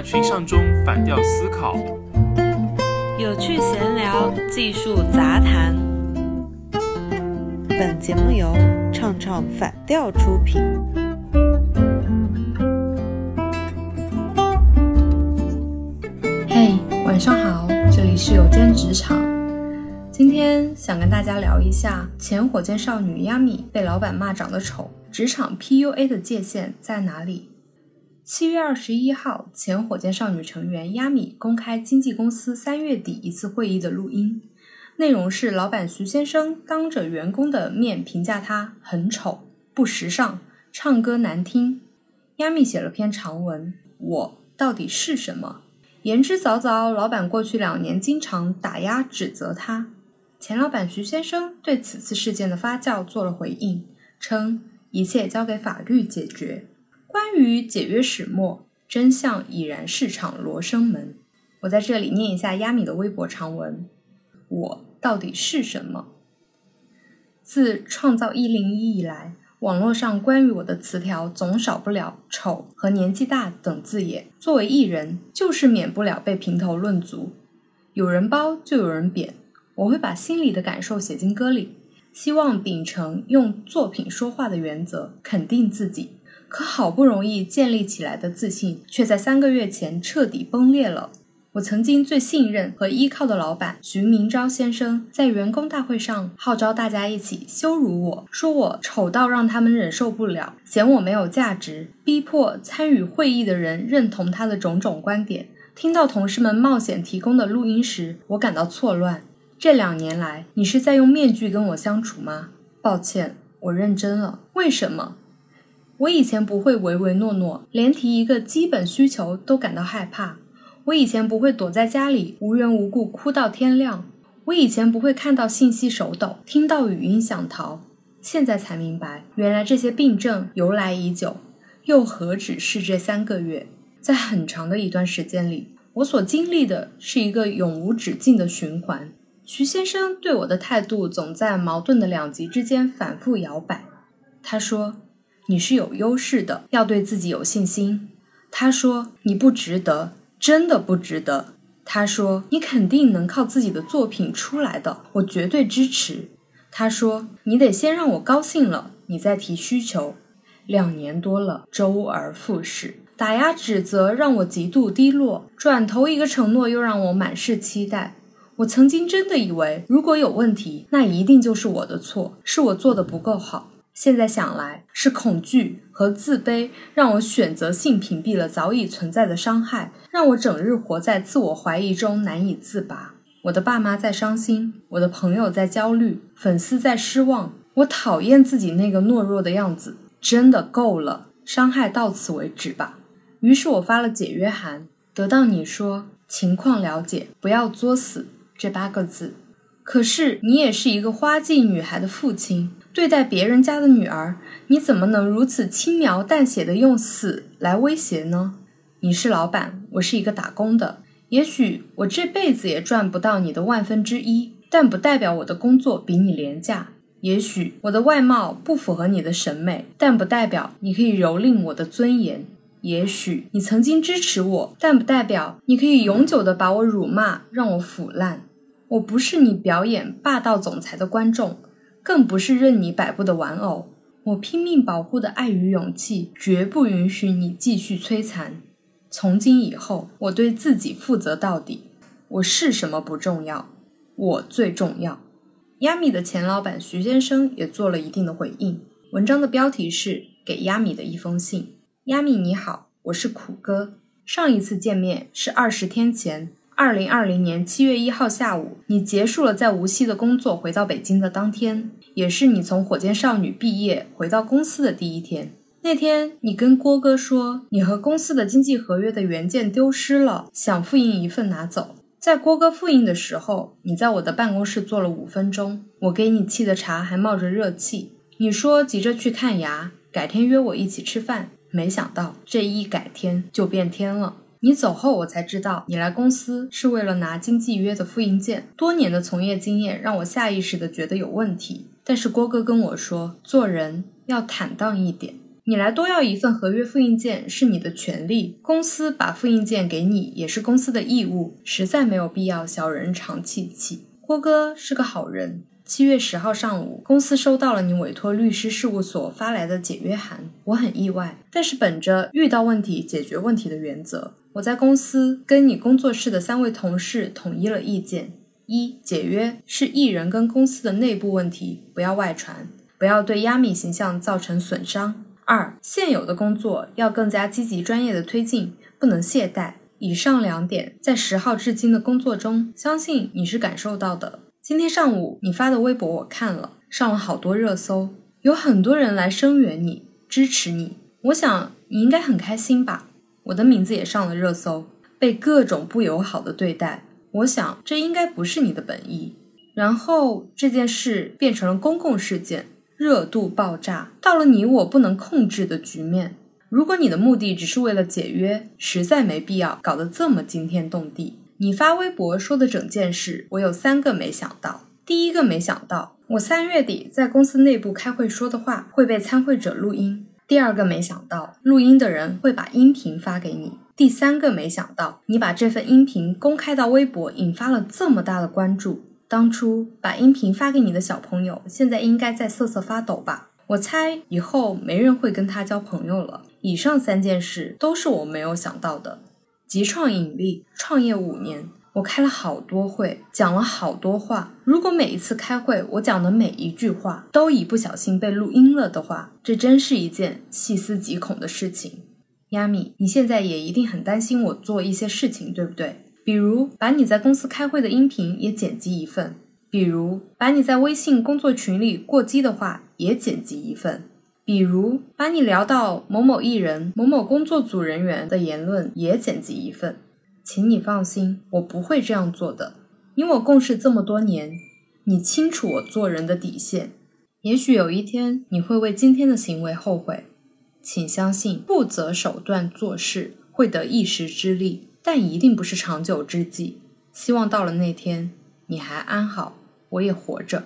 板群像中反调思考，有趣闲聊，技术杂谈。本节目由唱唱反调出品。嘿，晚上好，这里是有间职场。今天想跟大家聊一下前火箭少女亚米被老板骂长得丑，职场 PUA 的界限在哪里？七月二十一号，前火箭少女成员亚米公开经纪公司三月底一次会议的录音，内容是老板徐先生当着员工的面评价她很丑、不时尚、唱歌难听。亚米写了篇长文，我到底是什么？言之凿凿，老板过去两年经常打压指责他。前老板徐先生对此次事件的发酵做了回应，称一切交给法律解决。关于解约始末，真相已然是场罗生门。我在这里念一下亚米的微博长文：我到底是什么？自创造一零一以来，网络上关于我的词条总少不了“丑”和“年纪大”等字眼。作为艺人，就是免不了被评头论足，有人褒就有人贬。我会把心里的感受写进歌里，希望秉承用作品说话的原则，肯定自己。可好不容易建立起来的自信，却在三个月前彻底崩裂了。我曾经最信任和依靠的老板徐明昭先生，在员工大会上号召大家一起羞辱我，说我丑到让他们忍受不了，嫌我没有价值，逼迫参与会议的人认同他的种种观点。听到同事们冒险提供的录音时，我感到错乱。这两年来，你是在用面具跟我相处吗？抱歉，我认真了。为什么？我以前不会唯唯诺诺，连提一个基本需求都感到害怕。我以前不会躲在家里无缘无故哭到天亮。我以前不会看到信息手抖，听到语音想逃。现在才明白，原来这些病症由来已久，又何止是这三个月？在很长的一段时间里，我所经历的是一个永无止境的循环。徐先生对我的态度总在矛盾的两极之间反复摇摆。他说。你是有优势的，要对自己有信心。他说你不值得，真的不值得。他说你肯定能靠自己的作品出来的，我绝对支持。他说你得先让我高兴了，你再提需求。两年多了，周而复始，打压指责让我极度低落，转头一个承诺又让我满是期待。我曾经真的以为，如果有问题，那一定就是我的错，是我做的不够好。现在想来，是恐惧和自卑让我选择性屏蔽了早已存在的伤害，让我整日活在自我怀疑中难以自拔。我的爸妈在伤心，我的朋友在焦虑，粉丝在失望。我讨厌自己那个懦弱的样子，真的够了，伤害到此为止吧。于是我发了解约函，得到你说情况了解，不要作死这八个字。可是你也是一个花季女孩的父亲。对待别人家的女儿，你怎么能如此轻描淡写的用死来威胁呢？你是老板，我是一个打工的，也许我这辈子也赚不到你的万分之一，但不代表我的工作比你廉价。也许我的外貌不符合你的审美，但不代表你可以蹂躏我的尊严。也许你曾经支持我，但不代表你可以永久的把我辱骂，让我腐烂。我不是你表演霸道总裁的观众。更不是任你摆布的玩偶。我拼命保护的爱与勇气，绝不允许你继续摧残。从今以后，我对自己负责到底。我是什么不重要，我最重要。亚米的前老板徐先生也做了一定的回应。文章的标题是《给亚米的一封信》。亚米你好，我是苦哥。上一次见面是二十天前。二零二零年七月一号下午，你结束了在无锡的工作，回到北京的当天，也是你从火箭少女毕业回到公司的第一天。那天，你跟郭哥说，你和公司的经济合约的原件丢失了，想复印一份拿走。在郭哥复印的时候，你在我的办公室坐了五分钟，我给你沏的茶还冒着热气。你说急着去看牙，改天约我一起吃饭。没想到这一改天就变天了。你走后，我才知道你来公司是为了拿经纪约的复印件。多年的从业经验让我下意识的觉得有问题。但是郭哥跟我说，做人要坦荡一点。你来多要一份合约复印件是你的权利，公司把复印件给你也是公司的义务，实在没有必要小人长戚戚。郭哥是个好人。七月十号上午，公司收到了你委托律师事务所发来的解约函，我很意外，但是本着遇到问题解决问题的原则，我在公司跟你工作室的三位同事统一了意见：一、解约是艺人跟公司的内部问题，不要外传，不要对亚米形象造成损伤；二、现有的工作要更加积极专业的推进，不能懈怠。以上两点在十号至今的工作中，相信你是感受到的。今天上午你发的微博我看了，上了好多热搜，有很多人来声援你、支持你。我想你应该很开心吧？我的名字也上了热搜，被各种不友好的对待。我想这应该不是你的本意。然后这件事变成了公共事件，热度爆炸，到了你我不能控制的局面。如果你的目的只是为了解约，实在没必要搞得这么惊天动地。你发微博说的整件事，我有三个没想到。第一个没想到，我三月底在公司内部开会说的话会被参会者录音。第二个没想到，录音的人会把音频发给你。第三个没想到，你把这份音频公开到微博，引发了这么大的关注。当初把音频发给你的小朋友，现在应该在瑟瑟发抖吧？我猜以后没人会跟他交朋友了。以上三件事都是我没有想到的。极创引力创业五年，我开了好多会，讲了好多话。如果每一次开会，我讲的每一句话都一不小心被录音了的话，这真是一件细思极恐的事情。亚米，你现在也一定很担心我做一些事情，对不对？比如把你在公司开会的音频也剪辑一份，比如把你在微信工作群里过激的话也剪辑一份。比如把你聊到某某艺人、某某工作组人员的言论也剪辑一份，请你放心，我不会这样做的。你我共事这么多年，你清楚我做人的底线。也许有一天你会为今天的行为后悔，请相信，不择手段做事会得一时之利，但一定不是长久之计。希望到了那天，你还安好，我也活着。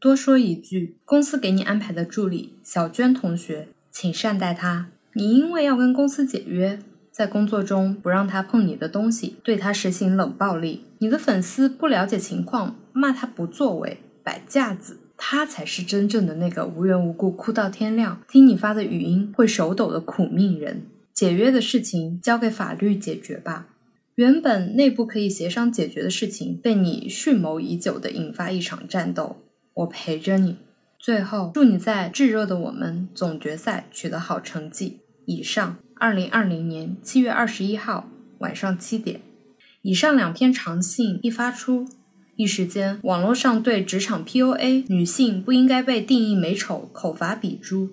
多说一句，公司给你安排的助理小娟同学，请善待她。你因为要跟公司解约，在工作中不让他碰你的东西，对他实行冷暴力。你的粉丝不了解情况，骂他不作为、摆架子，他才是真正的那个无缘无故哭到天亮，听你发的语音会手抖的苦命人。解约的事情交给法律解决吧。原本内部可以协商解决的事情，被你蓄谋已久的引发一场战斗。我陪着你，最后祝你在炙热的我们总决赛取得好成绩。以上，二零二零年七月二十一号晚上七点，以上两篇长信一发出，一时间网络上对职场 PUA 女性不应该被定义美丑口伐笔诛。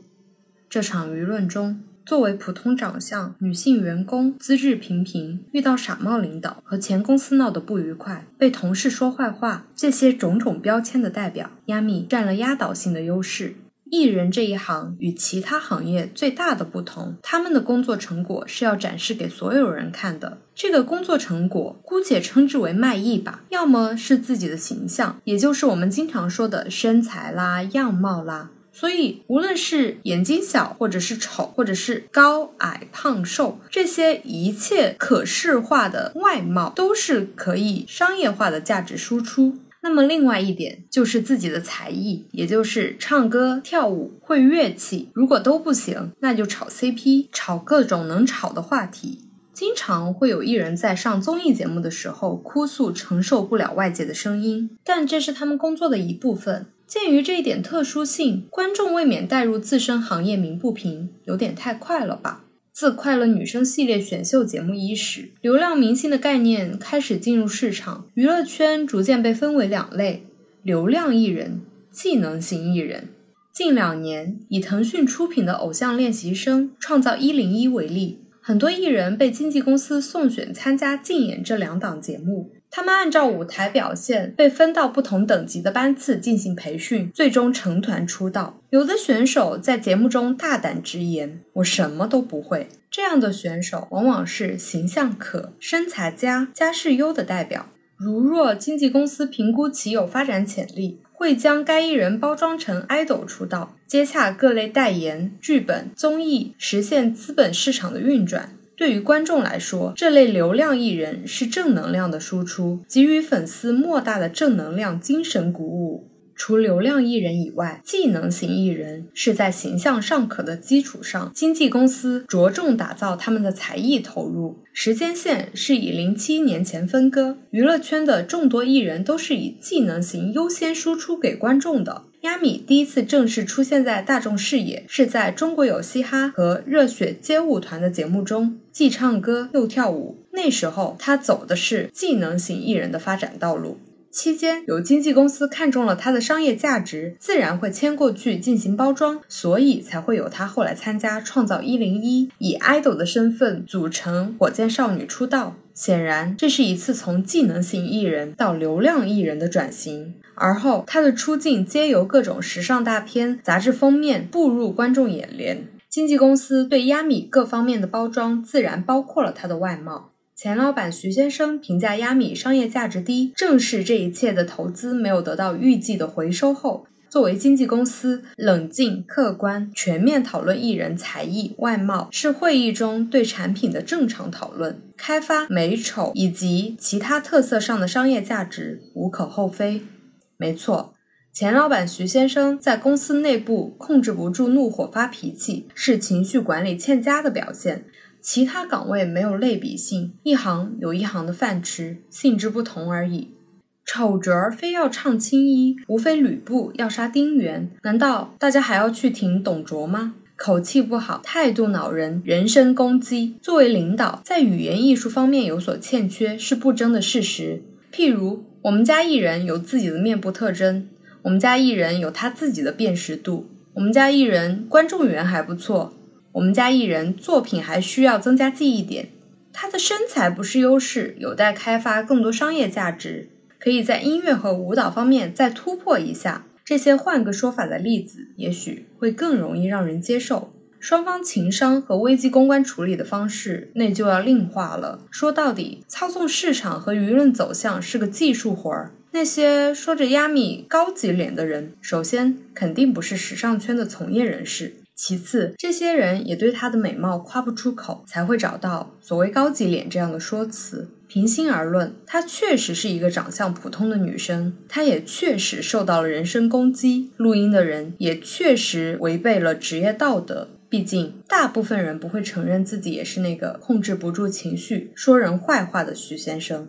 这场舆论中。作为普通长相女性员工，资质平平，遇到傻帽领导和前公司闹得不愉快，被同事说坏话，这些种种标签的代表，亚米占了压倒性的优势。艺人这一行与其他行业最大的不同，他们的工作成果是要展示给所有人看的。这个工作成果姑且称之为卖艺吧，要么是自己的形象，也就是我们经常说的身材啦、样貌啦。所以，无论是眼睛小，或者是丑，或者是高矮胖瘦，这些一切可视化的外貌，都是可以商业化的价值输出。那么，另外一点就是自己的才艺，也就是唱歌、跳舞、会乐器。如果都不行，那就炒 CP，炒各种能炒的话题。经常会有艺人在上综艺节目的时候哭诉承受不了外界的声音，但这是他们工作的一部分。鉴于这一点特殊性，观众未免带入自身行业鸣不平，有点太快了吧？自《快乐女声》系列选秀节目伊始，流量明星的概念开始进入市场，娱乐圈逐渐被分为两类：流量艺人、技能型艺人。近两年，以腾讯出品的《偶像练习生》《创造一零一》为例，很多艺人被经纪公司送选参加竞演这两档节目。他们按照舞台表现被分到不同等级的班次进行培训，最终成团出道。有的选手在节目中大胆直言：“我什么都不会。”这样的选手往往是形象可、身材佳、家世优的代表。如若经纪公司评估其有发展潜力，会将该艺人包装成 idol 出道，接洽各类代言、剧本、综艺，实现资本市场的运转。对于观众来说，这类流量艺人是正能量的输出，给予粉丝莫大的正能量、精神鼓舞。除流量艺人以外，技能型艺人是在形象尚可的基础上，经纪公司着重打造他们的才艺投入。时间线是以零七年前分割，娱乐圈的众多艺人都是以技能型优先输出给观众的。亚米第一次正式出现在大众视野，是在中国有嘻哈和热血街舞团的节目中，既唱歌又跳舞。那时候他走的是技能型艺人的发展道路。期间，有经纪公司看中了他的商业价值，自然会签过去进行包装，所以才会有他后来参加《创造一零一》，以 idol 的身份组成火箭少女出道。显然，这是一次从技能型艺人到流量艺人的转型。而后，他的出镜皆由各种时尚大片、杂志封面步入观众眼帘。经纪公司对亚米各方面的包装，自然包括了他的外貌。前老板徐先生评价亚米商业价值低，正是这一切的投资没有得到预计的回收后，作为经纪公司，冷静、客观、全面讨论艺人才艺、外貌，是会议中对产品的正常讨论。开发美丑以及其他特色上的商业价值无可厚非。没错，前老板徐先生在公司内部控制不住怒火发脾气，是情绪管理欠佳的表现。其他岗位没有类比性，一行有一行的饭吃，性质不同而已。丑角儿非要唱青衣，无非吕布要杀丁原，难道大家还要去挺董卓吗？口气不好，态度恼人，人身攻击。作为领导，在语言艺术方面有所欠缺是不争的事实。譬如，我们家艺人有自己的面部特征，我们家艺人有他自己的辨识度，我们家艺人观众缘还不错。我们家艺人作品还需要增加记忆点，他的身材不是优势，有待开发更多商业价值，可以在音乐和舞蹈方面再突破一下。这些换个说法的例子，也许会更容易让人接受。双方情商和危机公关处理的方式，那就要另话了。说到底，操纵市场和舆论走向是个技术活儿。那些说着亚米高级脸的人，首先肯定不是时尚圈的从业人士。其次，这些人也对她的美貌夸不出口，才会找到所谓“高级脸”这样的说辞。平心而论，她确实是一个长相普通的女生，她也确实受到了人身攻击，录音的人也确实违背了职业道德。毕竟，大部分人不会承认自己也是那个控制不住情绪、说人坏话的徐先生。